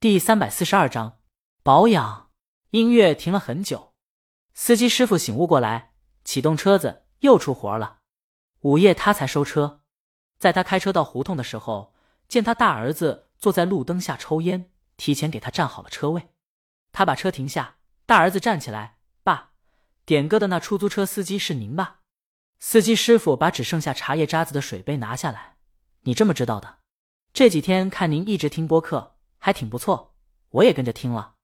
第三百四十二章保养。音乐停了很久，司机师傅醒悟过来，启动车子，又出活了。午夜他才收车，在他开车到胡同的时候，见他大儿子坐在路灯下抽烟，提前给他占好了车位。他把车停下，大儿子站起来：“爸，点歌的那出租车司机是您吧？”司机师傅把只剩下茶叶渣子的水杯拿下来：“你这么知道的？这几天看您一直听播客，还挺不错，我也跟着听了。”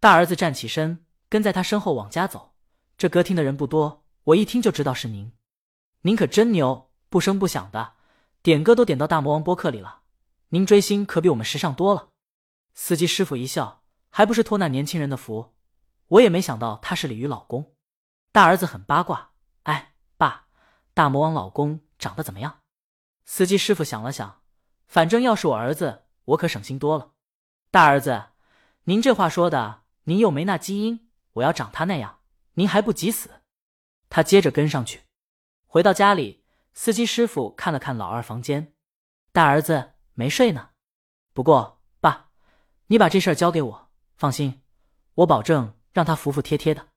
大儿子站起身，跟在他身后往家走。这歌听的人不多，我一听就知道是您。您可真牛，不声不响的，点歌都点到大魔王播客里了。您追星可比我们时尚多了。司机师傅一笑，还不是托那年轻人的福。我也没想到他是鲤鱼老公。大儿子很八卦，哎，爸，大魔王老公长得怎么样？司机师傅想了想，反正要是我儿子，我可省心多了。大儿子，您这话说的。您又没那基因，我要长他那样，您还不急死？他接着跟上去，回到家里，司机师傅看了看老二房间，大儿子没睡呢。不过爸，你把这事儿交给我，放心，我保证让他服服帖帖的。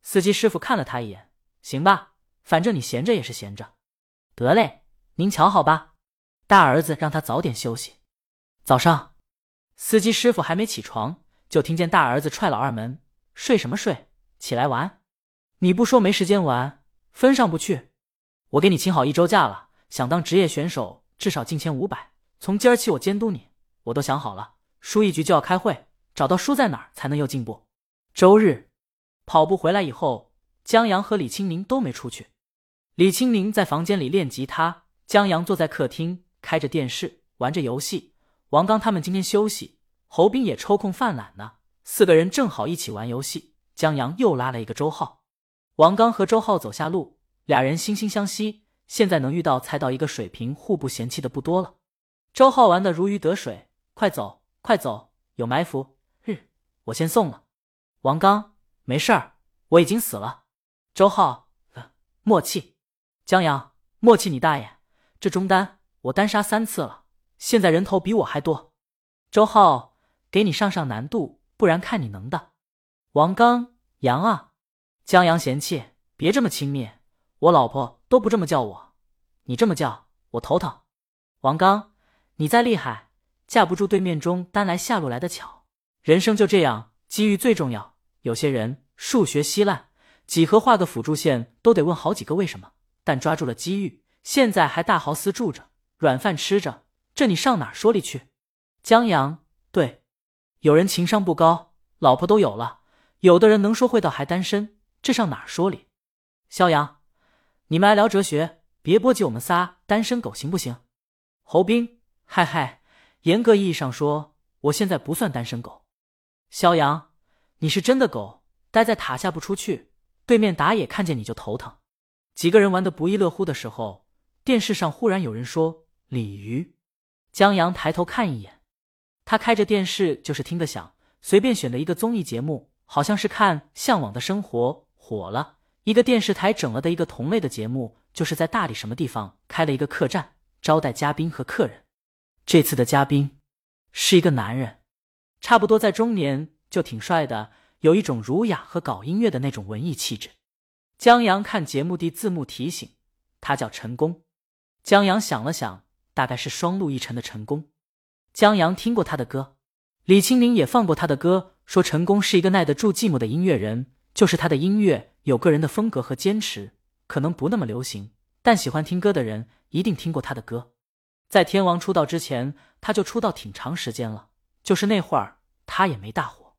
司机师傅看了他一眼，行吧，反正你闲着也是闲着。得嘞，您瞧好吧。大儿子让他早点休息。早上，司机师傅还没起床。就听见大儿子踹老二门：“睡什么睡？起来玩！你不说没时间玩，分上不去。我给你请好一周假了，想当职业选手，至少进前五百。从今儿起我监督你，我都想好了，输一局就要开会，找到输在哪儿才能有进步。周日跑步回来以后，江阳和李青宁都没出去。李青宁在房间里练吉他，江阳坐在客厅开着电视玩着游戏。王刚他们今天休息。侯斌也抽空犯懒呢，四个人正好一起玩游戏。江阳又拉了一个周浩，王刚和周浩走下路，俩人惺惺相惜。现在能遇到猜到一个水平、互不嫌弃的不多了。周浩玩的如鱼得水，快走快走，有埋伏！日，我先送了。王刚，没事儿，我已经死了。周浩，默契。江阳，默契你大爷！这中单我单杀三次了，现在人头比我还多。周浩。给你上上难度，不然看你能的。王刚，杨啊，江阳嫌弃，别这么轻蔑，我老婆都不这么叫我，你这么叫我头疼。王刚，你再厉害，架不住对面中单来下路来的巧。人生就这样，机遇最重要。有些人数学稀烂，几何画个辅助线都得问好几个为什么，但抓住了机遇，现在还大豪斯住着，软饭吃着，这你上哪说理去？江阳，对。有人情商不高，老婆都有了；有的人能说会道还单身，这上哪说理？肖阳，你们来聊哲学，别波及我们仨单身狗行不行？侯斌，嗨嗨，严格意义上说，我现在不算单身狗。肖阳，你是真的狗，待在塔下不出去，对面打野看见你就头疼。几个人玩的不亦乐乎的时候，电视上忽然有人说：“鲤鱼。”江阳抬头看一眼。他开着电视就是听得响，随便选的一个综艺节目，好像是看《向往的生活》火了。一个电视台整了的一个同类的节目，就是在大理什么地方开了一个客栈，招待嘉宾和客人。这次的嘉宾是一个男人，差不多在中年，就挺帅的，有一种儒雅和搞音乐的那种文艺气质。江阳看节目的字幕提醒，他叫陈功。江阳想了想，大概是双陆一尘的陈功。江阳听过他的歌，李青宁也放过他的歌，说陈功是一个耐得住寂寞的音乐人，就是他的音乐有个人的风格和坚持，可能不那么流行，但喜欢听歌的人一定听过他的歌。在天王出道之前，他就出道挺长时间了，就是那会儿他也没大火，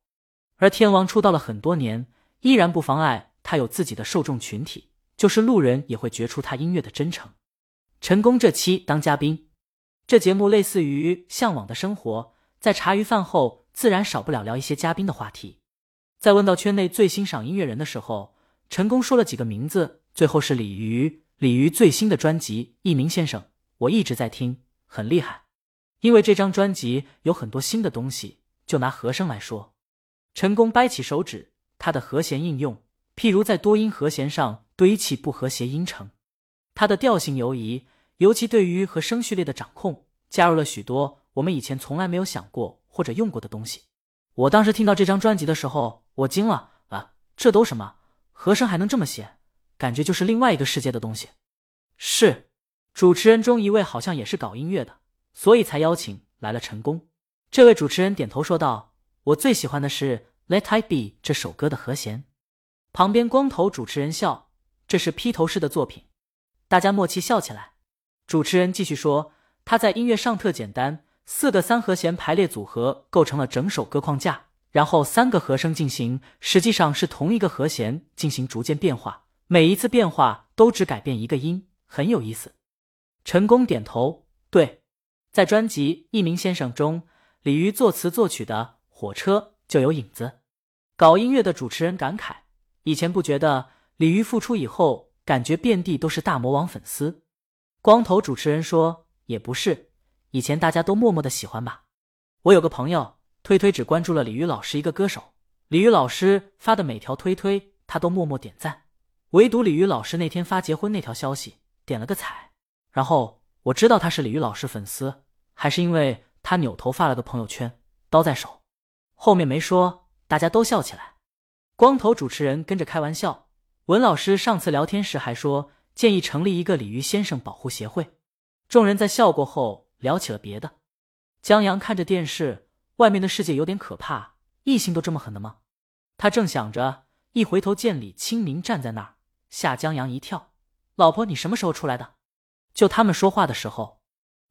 而天王出道了很多年，依然不妨碍他有自己的受众群体，就是路人也会觉出他音乐的真诚。陈功这期当嘉宾。这节目类似于《向往的生活》，在茶余饭后自然少不了聊一些嘉宾的话题。在问到圈内最欣赏音乐人的时候，陈功说了几个名字，最后是李鱼。李鱼最新的专辑《一鸣先生》，我一直在听，很厉害。因为这张专辑有很多新的东西。就拿和声来说，陈功掰起手指，他的和弦应用，譬如在多音和弦上堆砌不和谐音程，他的调性游移。尤其对于和声序列的掌控，加入了许多我们以前从来没有想过或者用过的东西。我当时听到这张专辑的时候，我惊了啊！这都什么和声还能这么写？感觉就是另外一个世界的东西。是，主持人中一位好像也是搞音乐的，所以才邀请来了陈宫。这位主持人点头说道：“我最喜欢的是《Let I Be》这首歌的和弦。”旁边光头主持人笑：“这是披头士的作品。”大家默契笑起来。主持人继续说：“他在音乐上特简单，四个三和弦排列组合构成了整首歌框架，然后三个和声进行，实际上是同一个和弦进行逐渐变化，每一次变化都只改变一个音，很有意思。”陈功点头：“对，在专辑《一鸣先生》中，李鱼作词作曲的《火车》就有影子。”搞音乐的主持人感慨：“以前不觉得，李鱼复出以后，感觉遍地都是大魔王粉丝。”光头主持人说：“也不是，以前大家都默默的喜欢吧。我有个朋友推推只关注了李宇老师一个歌手，李宇老师发的每条推推他都默默点赞，唯独李宇老师那天发结婚那条消息点了个彩。然后我知道他是李玉老师粉丝，还是因为他扭头发了个朋友圈，刀在手，后面没说，大家都笑起来。光头主持人跟着开玩笑，文老师上次聊天时还说。”建议成立一个鲤鱼先生保护协会。众人在笑过后聊起了别的。江阳看着电视，外面的世界有点可怕，异性都这么狠的吗？他正想着，一回头见李清明站在那儿，吓江阳一跳。老婆，你什么时候出来的？就他们说话的时候，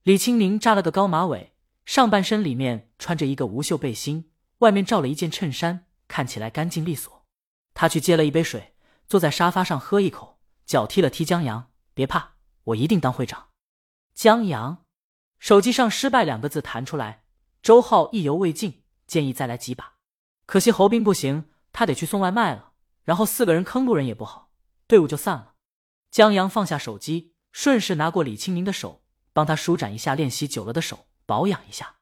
李清明扎了个高马尾，上半身里面穿着一个无袖背心，外面罩了一件衬衫，看起来干净利索。他去接了一杯水，坐在沙发上喝一口。脚踢了踢江阳，别怕，我一定当会长。江阳，手机上“失败”两个字弹出来。周浩意犹未尽，建议再来几把，可惜侯斌不行，他得去送外卖了。然后四个人坑路人也不好，队伍就散了。江阳放下手机，顺势拿过李清明的手，帮他舒展一下练习久了的手，保养一下。